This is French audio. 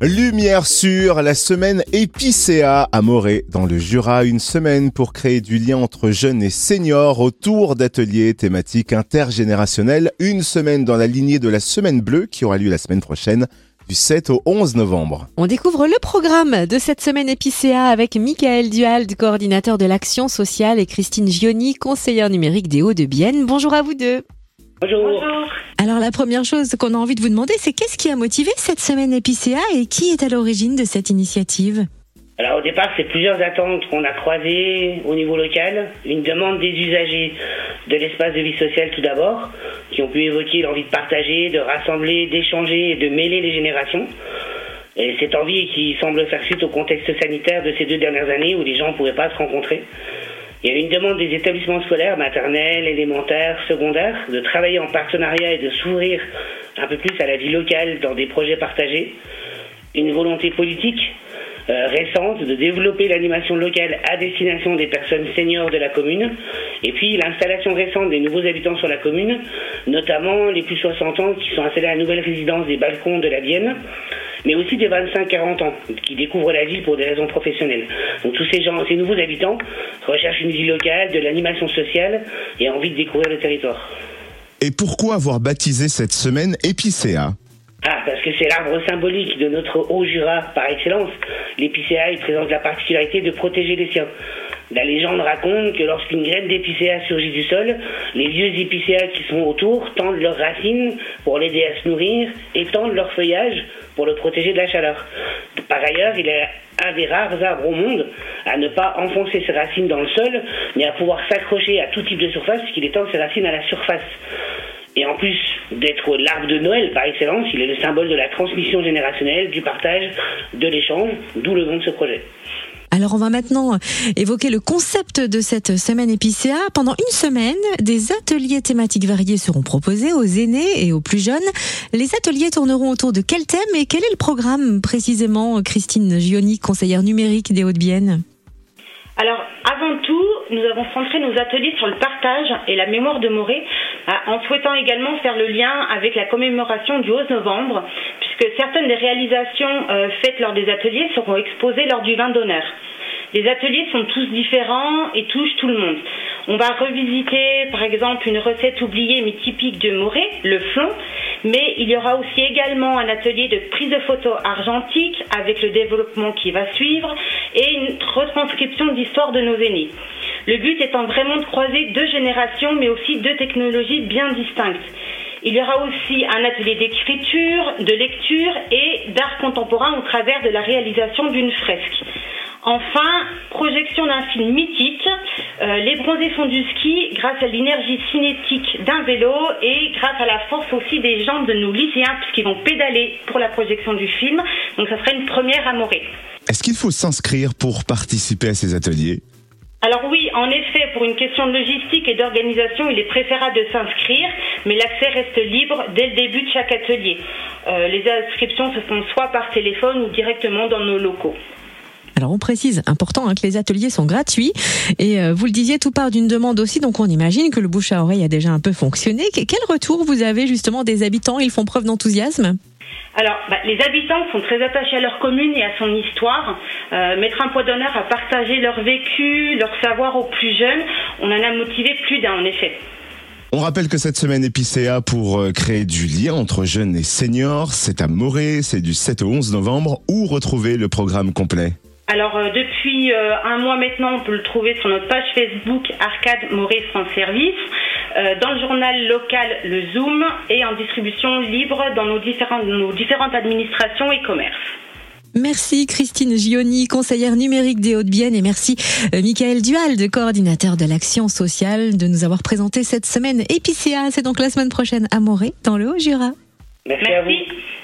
Lumière sur la semaine Épicéa à Morée, dans le Jura. Une semaine pour créer du lien entre jeunes et seniors autour d'ateliers thématiques intergénérationnels. Une semaine dans la lignée de la Semaine Bleue qui aura lieu la semaine prochaine du 7 au 11 novembre. On découvre le programme de cette semaine Épicéa avec Michael Duald, coordinateur de l'action sociale, et Christine Gioni, conseillère numérique des Hauts-de-Bienne. Bonjour à vous deux. Bonjour. Alors la première chose qu'on a envie de vous demander, c'est qu'est-ce qui a motivé cette semaine Épicéa et qui est à l'origine de cette initiative Alors au départ, c'est plusieurs attentes qu'on a croisées au niveau local. Une demande des usagers de l'espace de vie sociale tout d'abord, qui ont pu évoquer l'envie de partager, de rassembler, d'échanger et de mêler les générations. Et cette envie qui semble faire suite au contexte sanitaire de ces deux dernières années où les gens ne pouvaient pas se rencontrer. Il y a une demande des établissements scolaires, maternels, élémentaires, secondaires, de travailler en partenariat et de s'ouvrir un peu plus à la vie locale dans des projets partagés. Une volonté politique euh, récente de développer l'animation locale à destination des personnes seniors de la commune. Et puis l'installation récente des nouveaux habitants sur la commune, notamment les plus 60 ans qui sont installés à la nouvelle résidence des balcons de la Vienne mais aussi des 25-40 ans qui découvrent la ville pour des raisons professionnelles. Donc tous ces gens, ces nouveaux habitants recherchent une vie locale, de l'animation sociale et envie de découvrir le territoire. Et pourquoi avoir baptisé cette semaine Épicéa? Ah, parce que c'est l'arbre symbolique de notre Haut-Jura par excellence. L'épicéa, il présente la particularité de protéger les siens. La légende raconte que lorsqu'une graine d'épicéa surgit du sol, les vieux épicéas qui sont autour tendent leurs racines pour l'aider à se nourrir et tendent leur feuillage pour le protéger de la chaleur. Par ailleurs, il est un des rares arbres au monde à ne pas enfoncer ses racines dans le sol, mais à pouvoir s'accrocher à tout type de surface puisqu'il étend ses racines à la surface. Et en plus d'être l'arbre de Noël par excellence, il est le symbole de la transmission générationnelle, du partage, de l'échange, d'où le nom de ce projet. Alors on va maintenant évoquer le concept de cette semaine épicéa. Pendant une semaine, des ateliers thématiques variés seront proposés aux aînés et aux plus jeunes. Les ateliers tourneront autour de quel thème et quel est le programme précisément, Christine Gioni, conseillère numérique des Hauts-de-Bienne alors, avant tout, nous avons centré nos ateliers sur le partage et la mémoire de Morée, euh, en souhaitant également faire le lien avec la commémoration du 11 novembre, puisque certaines des réalisations euh, faites lors des ateliers seront exposées lors du vin d'honneur. Les ateliers sont tous différents et touchent tout le monde. On va revisiter, par exemple, une recette oubliée mais typique de Morée, le flon, mais il y aura aussi également un atelier de prise de photos argentique avec le développement qui va suivre et une retranscription d'histoire de nos aînés. Le but étant vraiment de croiser deux générations mais aussi deux technologies bien distinctes. Il y aura aussi un atelier d'écriture, de lecture et d'art contemporain au travers de la réalisation d'une fresque. Enfin, projection d'un film mythique, euh, Les bronzés font du ski grâce à l'énergie cinétique d'un vélo et grâce à la force aussi des jambes de nos lycéens puisqu'ils vont pédaler pour la projection du film. Donc ça serait une première à Morée. Est-ce qu'il faut s'inscrire pour participer à ces ateliers? Alors oui, en effet, pour une question de logistique et d'organisation, il est préférable de s'inscrire, mais l'accès reste libre dès le début de chaque atelier. Euh, les inscriptions se font soit par téléphone ou directement dans nos locaux. Alors on précise, important, hein, que les ateliers sont gratuits. Et euh, vous le disiez, tout part d'une demande aussi, donc on imagine que le bouche à oreille a déjà un peu fonctionné. Quel retour vous avez justement des habitants? Ils font preuve d'enthousiasme? Alors, bah, les habitants sont très attachés à leur commune et à son histoire. Euh, mettre un point d'honneur à partager leur vécu, leur savoir aux plus jeunes, on en a motivé plus d'un en effet. On rappelle que cette semaine Épicéa pour euh, créer du lien entre jeunes et seniors, c'est à Morée, c'est du 7 au 11 novembre. Où retrouver le programme complet? Alors euh, depuis euh, un mois maintenant, on peut le trouver sur notre page Facebook Arcade Morée France Service, euh, dans le journal local Le Zoom et en distribution libre dans nos différentes, nos différentes administrations et commerces. Merci Christine Gioni, conseillère numérique des Hauts-de-Bienne et merci Michael Duald, coordinateur de l'action sociale, de nous avoir présenté cette semaine Épicéa. C'est donc la semaine prochaine à Morée, dans le Haut-Jura. Merci, merci. à vous.